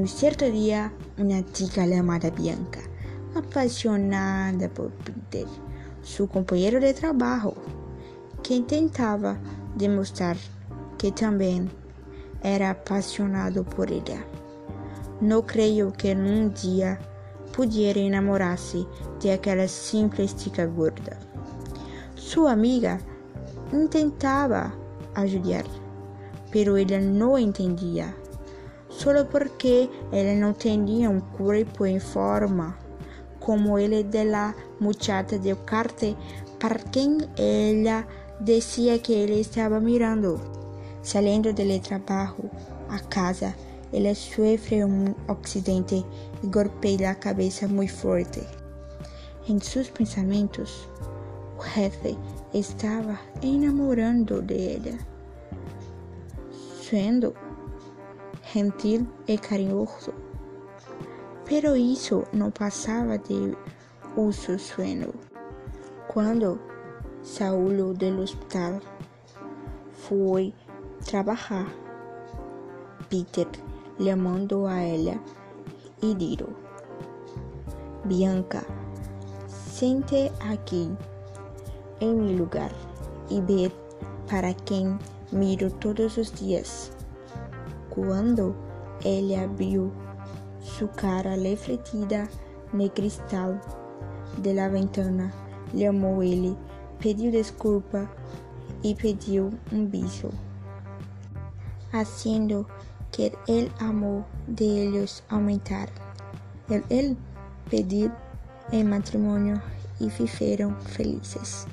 Un cierto día, una chica llamada Bianca, apasionada por Peter, su compañero de trabajo, que intentaba demostrar que también era apasionado por ella. No creo que en un día pudiera enamorarse de aquella simple chica gorda. Su amiga intentaba ayudar, pero ella no entendía, solo porque ella no tenía un cuerpo en forma como el de la muchacha de carte para quien ella decía que él estaba mirando. Saliendo del trabajo a casa, ela sofre um accidente e golpeia a cabeça muito forte. Em seus pensamentos, o jefe estava enamorando de ela, sendo gentil e carinhoso. Pero isso não passava de um sonho. Quando saiu do hospital, foi trabalhar. Peter llamando a ella y dijo, Bianca, siente aquí en mi lugar y ve para quien miro todos los días. Cuando ella vio su cara refletida el cristal de la ventana, llamó a él, pidió disculpa y pidió un beso, haciendo que el amor de ellos aumentara. El, el pedir en matrimonio y viveram felizes.